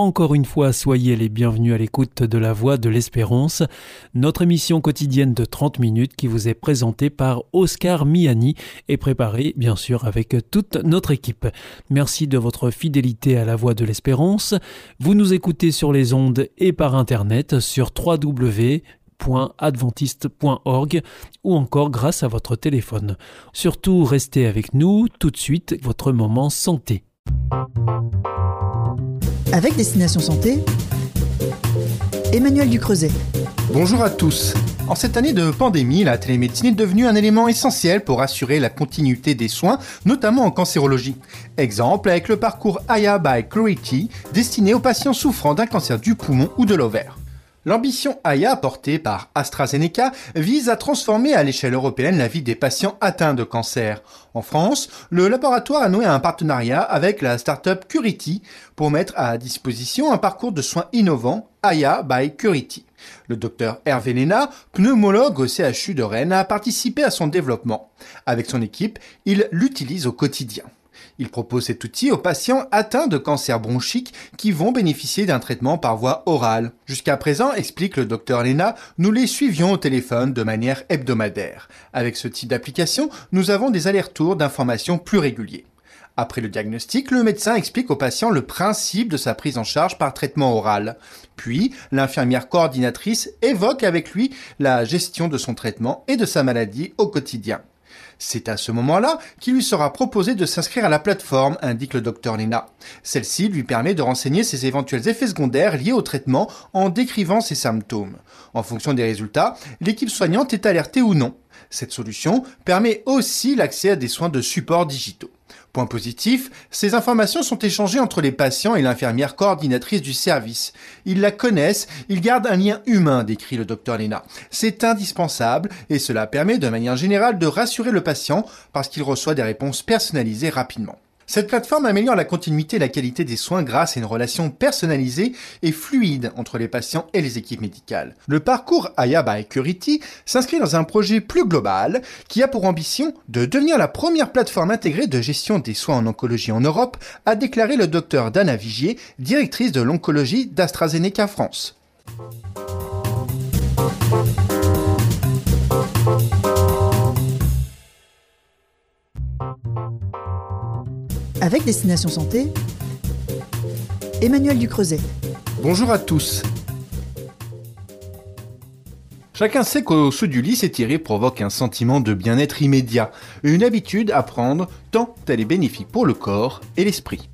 Encore une fois, soyez les bienvenus à l'écoute de la Voix de l'Espérance, notre émission quotidienne de 30 minutes qui vous est présentée par Oscar Miani et préparée bien sûr avec toute notre équipe. Merci de votre fidélité à la Voix de l'Espérance. Vous nous écoutez sur les ondes et par internet sur www adventiste.org ou encore grâce à votre téléphone. Surtout, restez avec nous tout de suite, votre moment santé. Avec Destination Santé, Emmanuel Ducreuset. Bonjour à tous. En cette année de pandémie, la télémédecine est devenue un élément essentiel pour assurer la continuité des soins, notamment en cancérologie. Exemple avec le parcours AYA by Clarity, destiné aux patients souffrant d'un cancer du poumon ou de l'ovaire. L'ambition AYA portée par AstraZeneca vise à transformer à l'échelle européenne la vie des patients atteints de cancer. En France, le laboratoire a noué un partenariat avec la start-up Curity pour mettre à disposition un parcours de soins innovants AYA by Curity. Le docteur Hervé Léna, pneumologue au CHU de Rennes, a participé à son développement. Avec son équipe, il l'utilise au quotidien. Il propose cet outil aux patients atteints de cancer bronchique qui vont bénéficier d'un traitement par voie orale. Jusqu'à présent, explique le docteur Lena, nous les suivions au téléphone de manière hebdomadaire. Avec ce type d'application, nous avons des allers-retours d'informations plus réguliers. Après le diagnostic, le médecin explique au patient le principe de sa prise en charge par traitement oral. Puis, l'infirmière coordinatrice évoque avec lui la gestion de son traitement et de sa maladie au quotidien. C'est à ce moment-là qu'il lui sera proposé de s'inscrire à la plateforme, indique le docteur Lena. Celle-ci lui permet de renseigner ses éventuels effets secondaires liés au traitement en décrivant ses symptômes. En fonction des résultats, l'équipe soignante est alertée ou non. Cette solution permet aussi l'accès à des soins de support digitaux. Point positif, ces informations sont échangées entre les patients et l'infirmière coordinatrice du service. Ils la connaissent, ils gardent un lien humain, décrit le docteur Lena. C'est indispensable et cela permet de manière générale de rassurer le patient parce qu'il reçoit des réponses personnalisées rapidement. Cette plateforme améliore la continuité et la qualité des soins grâce à une relation personnalisée et fluide entre les patients et les équipes médicales. Le parcours Aya by s'inscrit dans un projet plus global qui a pour ambition de devenir la première plateforme intégrée de gestion des soins en oncologie en Europe, a déclaré le docteur Dana Vigier, directrice de l'oncologie d'AstraZeneca France. Avec Destination Santé, Emmanuel Ducreuset. Bonjour à tous. Chacun sait qu'au sous du lit, s'étirer provoque un sentiment de bien-être immédiat, une habitude à prendre tant elle est bénéfique pour le corps et l'esprit.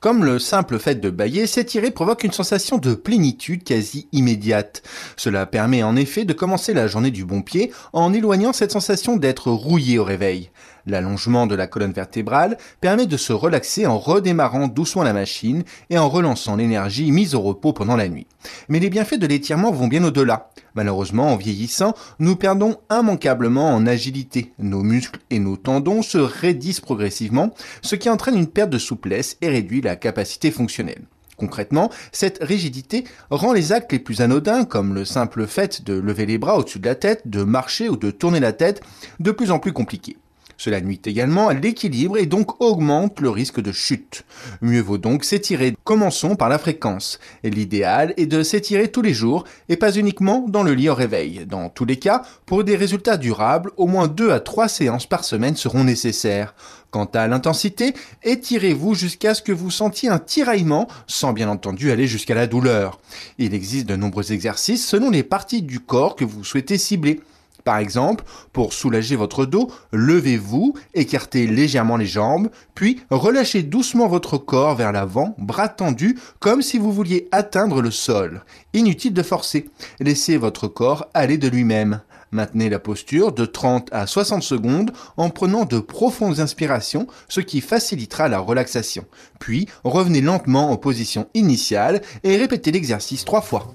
Comme le simple fait de bailler, s'étirer provoque une sensation de plénitude quasi immédiate. Cela permet en effet de commencer la journée du bon pied en éloignant cette sensation d'être rouillé au réveil. L'allongement de la colonne vertébrale permet de se relaxer en redémarrant doucement la machine et en relançant l'énergie mise au repos pendant la nuit. Mais les bienfaits de l'étirement vont bien au-delà. Malheureusement, en vieillissant, nous perdons immanquablement en agilité. Nos muscles et nos tendons se raidissent progressivement, ce qui entraîne une perte de souplesse et réduit la capacité fonctionnelle. Concrètement, cette rigidité rend les actes les plus anodins, comme le simple fait de lever les bras au-dessus de la tête, de marcher ou de tourner la tête, de plus en plus compliqués. Cela nuit également à l'équilibre et donc augmente le risque de chute. Mieux vaut donc s'étirer. Commençons par la fréquence. L'idéal est de s'étirer tous les jours et pas uniquement dans le lit au réveil. Dans tous les cas, pour des résultats durables, au moins 2 à 3 séances par semaine seront nécessaires. Quant à l'intensité, étirez-vous jusqu'à ce que vous sentiez un tiraillement, sans bien entendu aller jusqu'à la douleur. Il existe de nombreux exercices selon les parties du corps que vous souhaitez cibler. Par exemple, pour soulager votre dos, levez-vous, écartez légèrement les jambes, puis relâchez doucement votre corps vers l'avant, bras tendus, comme si vous vouliez atteindre le sol. Inutile de forcer. Laissez votre corps aller de lui-même. Maintenez la posture de 30 à 60 secondes en prenant de profondes inspirations, ce qui facilitera la relaxation. Puis revenez lentement en position initiale et répétez l'exercice trois fois.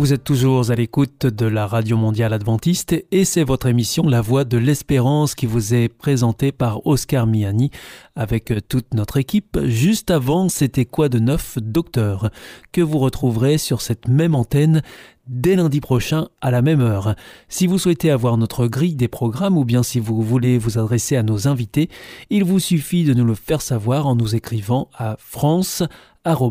Vous êtes toujours à l'écoute de la Radio Mondiale Adventiste et c'est votre émission La Voix de l'Espérance qui vous est présentée par Oscar Miani avec toute notre équipe. Juste avant, c'était quoi de neuf, docteur, que vous retrouverez sur cette même antenne dès lundi prochain à la même heure. Si vous souhaitez avoir notre grille des programmes ou bien si vous voulez vous adresser à nos invités, il vous suffit de nous le faire savoir en nous écrivant à france.aw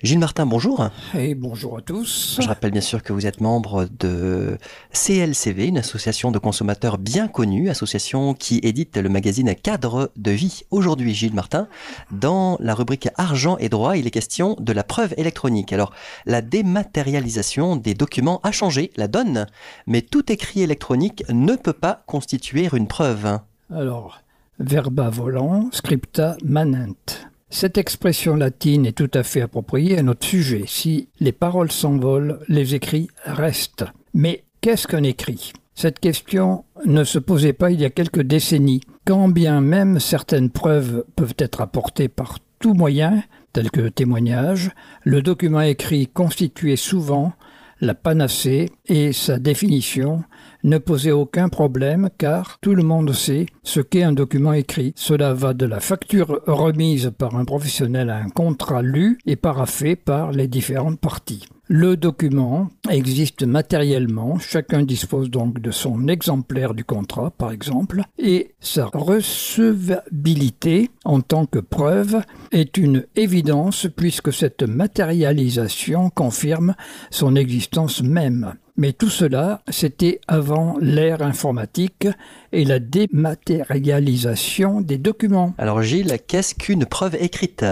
Gilles Martin, bonjour. Et bonjour à tous. Je rappelle bien sûr que vous êtes membre de CLCV, une association de consommateurs bien connue, association qui édite le magazine Cadre de vie. Aujourd'hui, Gilles Martin, dans la rubrique Argent et droit, il est question de la preuve électronique. Alors, la dématérialisation des documents a changé la donne, mais tout écrit électronique ne peut pas constituer une preuve. Alors, verba volant, scripta manent. Cette expression latine est tout à fait appropriée à notre sujet. Si les paroles s'envolent, les écrits restent. Mais qu'est-ce qu'un écrit? Cette question ne se posait pas il y a quelques décennies, quand bien même certaines preuves peuvent être apportées par tout moyen, tel que témoignage, le document écrit constituait souvent la panacée et sa définition ne posait aucun problème car tout le monde sait ce qu'est un document écrit. Cela va de la facture remise par un professionnel à un contrat lu et paraffé par les différentes parties. Le document existe matériellement, chacun dispose donc de son exemplaire du contrat par exemple, et sa recevabilité en tant que preuve est une évidence puisque cette matérialisation confirme son existence même. Mais tout cela, c'était avant l'ère informatique et la dématérialisation des documents. Alors Gilles, qu'est-ce qu'une preuve écrite?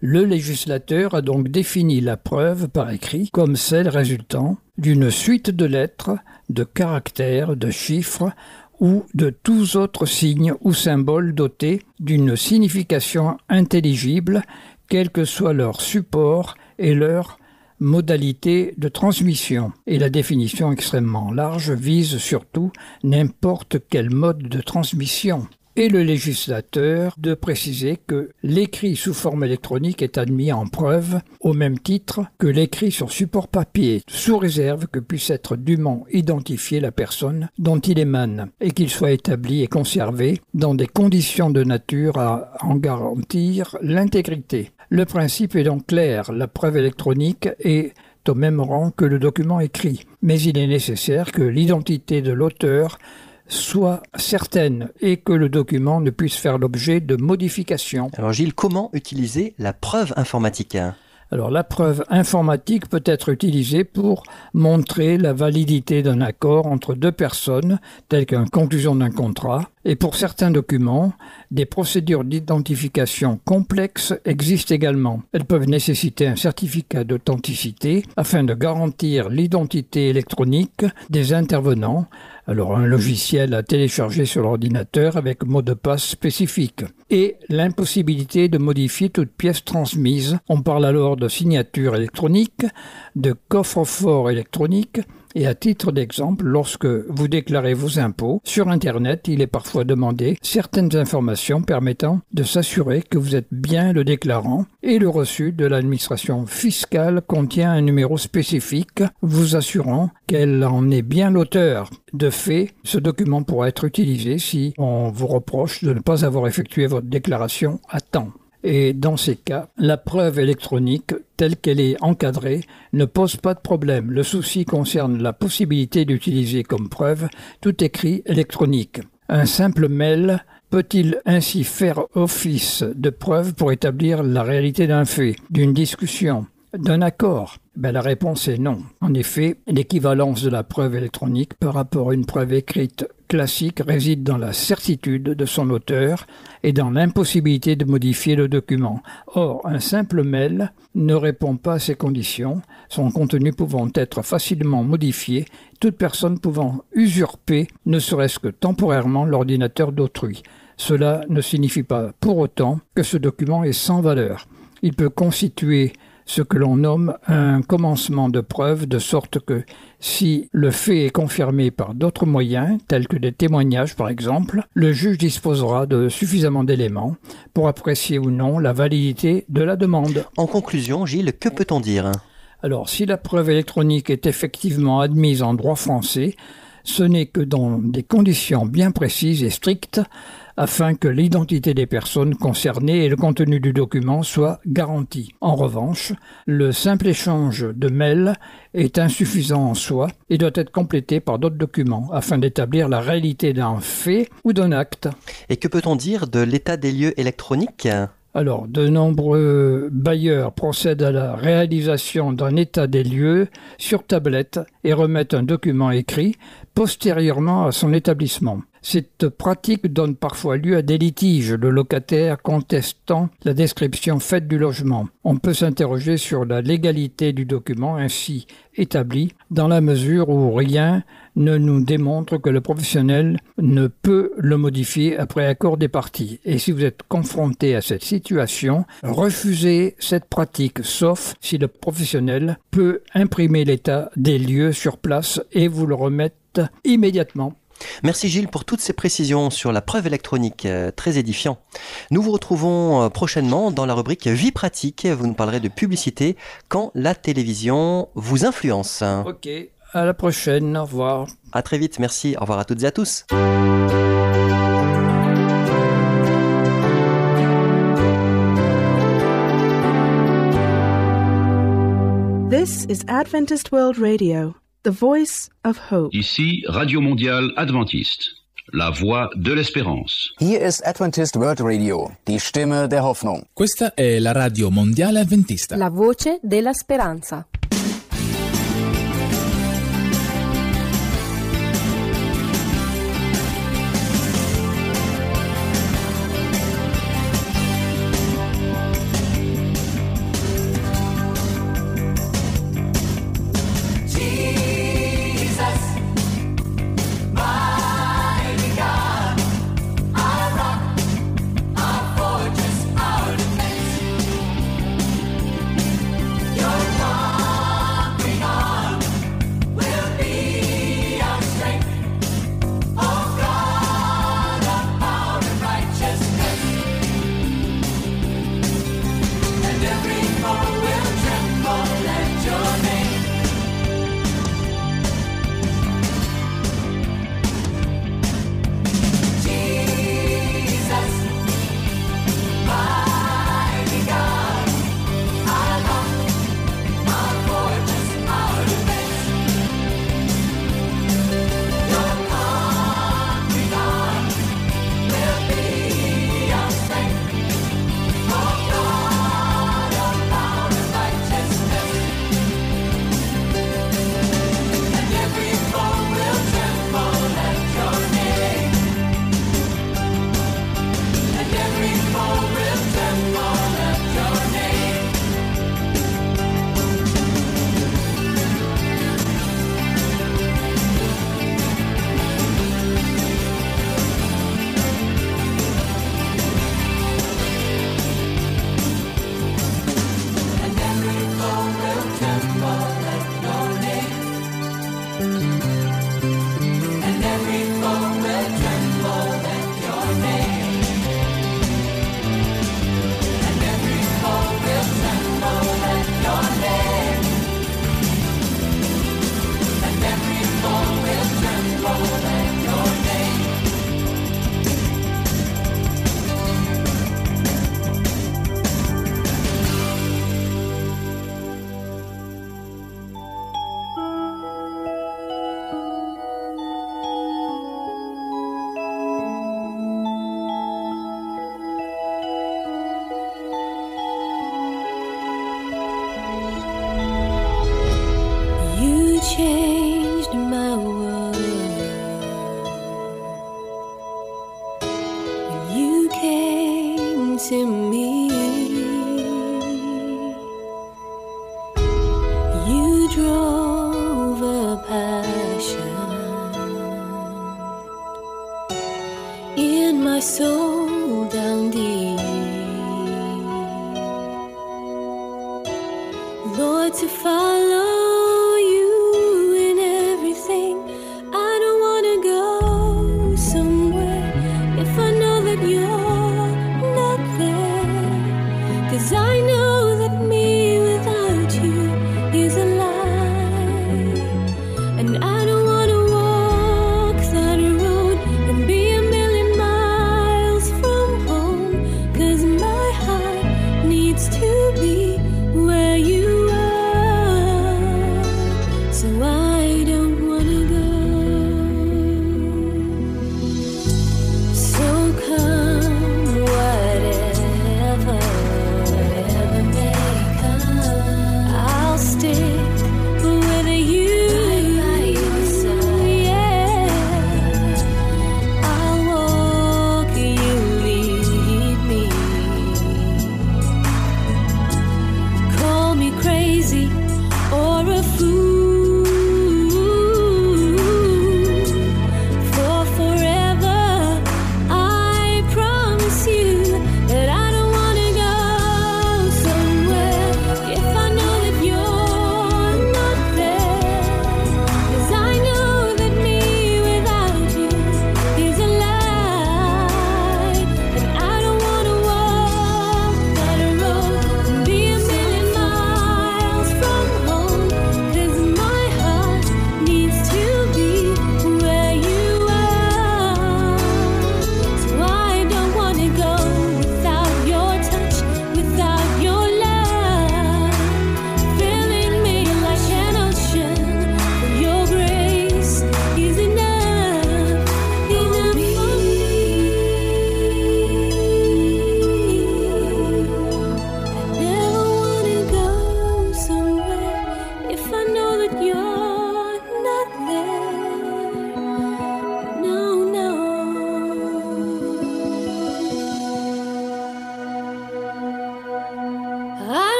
Le législateur a donc défini la preuve par écrit comme celle résultant d'une suite de lettres, de caractères, de chiffres ou de tous autres signes ou symboles dotés d'une signification intelligible, quel que soit leur support et leur modalité de transmission. Et la définition extrêmement large vise surtout n'importe quel mode de transmission et le législateur de préciser que l'écrit sous forme électronique est admis en preuve au même titre que l'écrit sur support papier, sous réserve que puisse être dûment identifiée la personne dont il émane et qu'il soit établi et conservé dans des conditions de nature à en garantir l'intégrité. Le principe est donc clair, la preuve électronique est au même rang que le document écrit, mais il est nécessaire que l'identité de l'auteur soit certaine et que le document ne puisse faire l'objet de modifications. Alors Gilles, comment utiliser la preuve informatique alors la preuve informatique peut être utilisée pour montrer la validité d'un accord entre deux personnes, telle qu'une conclusion d'un contrat, Et pour certains documents, des procédures d'identification complexes existent également. Elles peuvent nécessiter un certificat d'authenticité afin de garantir l'identité électronique des intervenants alors un logiciel à télécharger sur l'ordinateur avec mot de passe spécifique, et l'impossibilité de modifier toute pièce transmise. On parle alors de signature électronique, de coffre-fort électronique, et à titre d'exemple, lorsque vous déclarez vos impôts, sur Internet, il est parfois demandé certaines informations permettant de s'assurer que vous êtes bien le déclarant et le reçu de l'administration fiscale contient un numéro spécifique vous assurant qu'elle en est bien l'auteur. De fait, ce document pourra être utilisé si on vous reproche de ne pas avoir effectué votre déclaration à temps. Et dans ces cas, la preuve électronique, telle qu'elle est encadrée, ne pose pas de problème. Le souci concerne la possibilité d'utiliser comme preuve tout écrit électronique. Un simple mail peut-il ainsi faire office de preuve pour établir la réalité d'un fait, d'une discussion, d'un accord? Ben, La réponse est non. En effet, l'équivalence de la preuve électronique par rapport à une preuve écrite classique réside dans la certitude de son auteur et dans l'impossibilité de modifier le document. Or, un simple mail ne répond pas à ces conditions, son contenu pouvant être facilement modifié, toute personne pouvant usurper, ne serait-ce que temporairement, l'ordinateur d'autrui. Cela ne signifie pas pour autant que ce document est sans valeur. Il peut constituer ce que l'on nomme un commencement de preuve, de sorte que si le fait est confirmé par d'autres moyens, tels que des témoignages par exemple, le juge disposera de suffisamment d'éléments pour apprécier ou non la validité de la demande. En conclusion, Gilles, que peut-on dire? Alors, si la preuve électronique est effectivement admise en droit français, ce n'est que dans des conditions bien précises et strictes, afin que l'identité des personnes concernées et le contenu du document soient garantis. En revanche, le simple échange de mails est insuffisant en soi et doit être complété par d'autres documents afin d'établir la réalité d'un fait ou d'un acte. Et que peut-on dire de l'état des lieux électroniques? Alors, de nombreux bailleurs procèdent à la réalisation d'un état des lieux sur tablette et remettent un document écrit postérieurement à son établissement. Cette pratique donne parfois lieu à des litiges, le locataire contestant la description faite du logement. On peut s'interroger sur la légalité du document ainsi établi, dans la mesure où rien ne nous démontre que le professionnel ne peut le modifier après accord des parties. Et si vous êtes confronté à cette situation, refusez cette pratique, sauf si le professionnel peut imprimer l'état des lieux sur place et vous le remettre immédiatement. Merci Gilles pour toutes ces précisions sur la preuve électronique, euh, très édifiant. Nous vous retrouvons euh, prochainement dans la rubrique Vie pratique. Vous nous parlerez de publicité quand la télévision vous influence. Ok, à la prochaine, au revoir. À très vite, merci, au revoir à toutes et à tous. This is Adventist World Radio. The Voice of Hope. Ici Radio Mondiale Adventiste, la voix de l'espérance. Hier ist Adventist World Radio, die Stimme der Hoffnung. Questa è la Radio Mondiale Adventista. La voce della speranza. so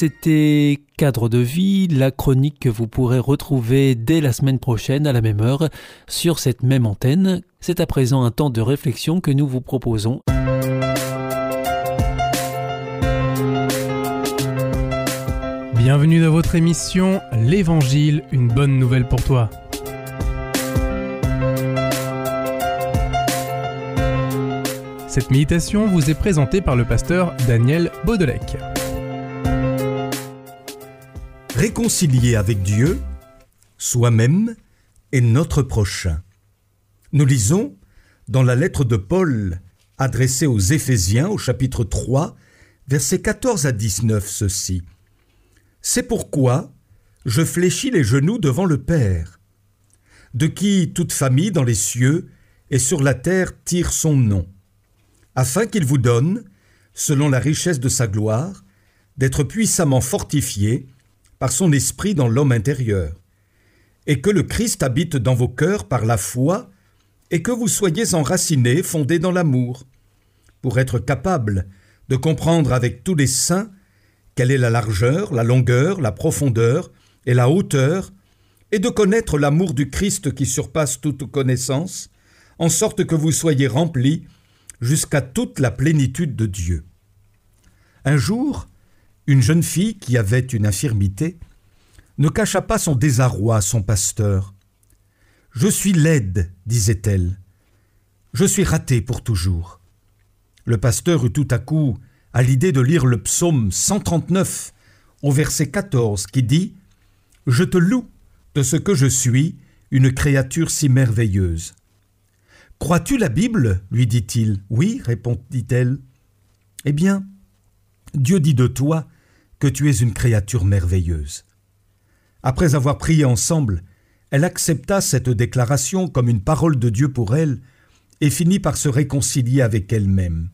C'était Cadre de vie, la chronique que vous pourrez retrouver dès la semaine prochaine à la même heure sur cette même antenne. C'est à présent un temps de réflexion que nous vous proposons. Bienvenue dans votre émission L'Évangile, une bonne nouvelle pour toi. Cette méditation vous est présentée par le pasteur Daniel Baudelec réconcilié avec Dieu, soi-même et notre prochain. Nous lisons dans la lettre de Paul adressée aux Éphésiens au chapitre 3, versets 14 à 19 ceci. C'est pourquoi je fléchis les genoux devant le Père, de qui toute famille dans les cieux et sur la terre tire son nom, afin qu'il vous donne, selon la richesse de sa gloire, d'être puissamment fortifié par son esprit dans l'homme intérieur, et que le Christ habite dans vos cœurs par la foi, et que vous soyez enracinés, fondés dans l'amour, pour être capables de comprendre avec tous les saints quelle est la largeur, la longueur, la profondeur et la hauteur, et de connaître l'amour du Christ qui surpasse toute connaissance, en sorte que vous soyez remplis jusqu'à toute la plénitude de Dieu. Un jour, une jeune fille qui avait une infirmité ne cacha pas son désarroi à son pasteur. Je suis laide, disait-elle. Je suis ratée pour toujours. Le pasteur eut tout à coup à l'idée de lire le psaume 139 au verset 14 qui dit Je te loue de ce que je suis, une créature si merveilleuse. Crois-tu la Bible? lui dit-il. Oui, répondit-elle. Eh bien, Dieu dit de toi que tu es une créature merveilleuse. Après avoir prié ensemble, elle accepta cette déclaration comme une parole de Dieu pour elle et finit par se réconcilier avec elle-même.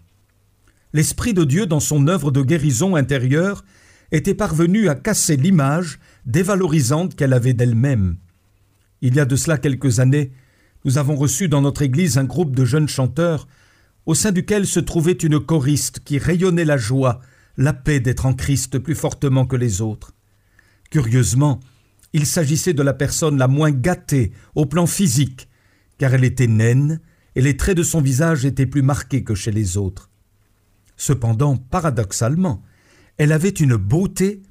L'Esprit de Dieu, dans son œuvre de guérison intérieure, était parvenu à casser l'image dévalorisante qu'elle avait d'elle-même. Il y a de cela quelques années, nous avons reçu dans notre Église un groupe de jeunes chanteurs, au sein duquel se trouvait une choriste qui rayonnait la joie, la paix d'être en Christ plus fortement que les autres. Curieusement, il s'agissait de la personne la moins gâtée au plan physique, car elle était naine et les traits de son visage étaient plus marqués que chez les autres. Cependant, paradoxalement, elle avait une beauté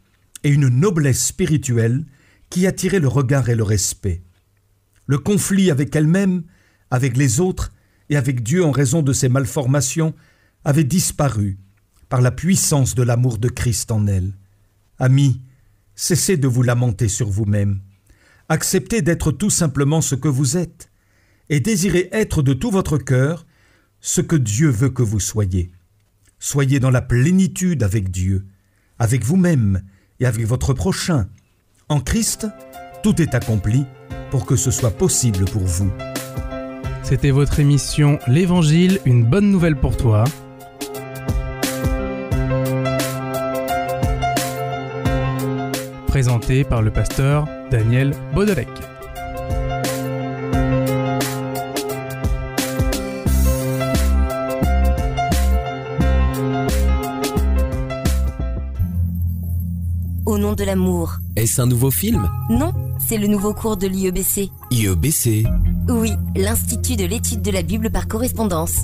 et une noblesse spirituelle qui attiraient le regard et le respect. Le conflit avec elle-même, avec les autres et avec Dieu en raison de ses malformations avait disparu par la puissance de l'amour de Christ en elle. Amis, cessez de vous lamenter sur vous-même. Acceptez d'être tout simplement ce que vous êtes, et désirez être de tout votre cœur ce que Dieu veut que vous soyez. Soyez dans la plénitude avec Dieu, avec vous-même et avec votre prochain. En Christ, tout est accompli pour que ce soit possible pour vous. C'était votre émission L'Évangile, une bonne nouvelle pour toi. Présentée par le pasteur Daniel Baudelec. Au nom de l'amour. Est-ce un nouveau film? Non, c'est le nouveau cours de l'IEBC. IEBC Oui, l'Institut de l'étude de la Bible par correspondance.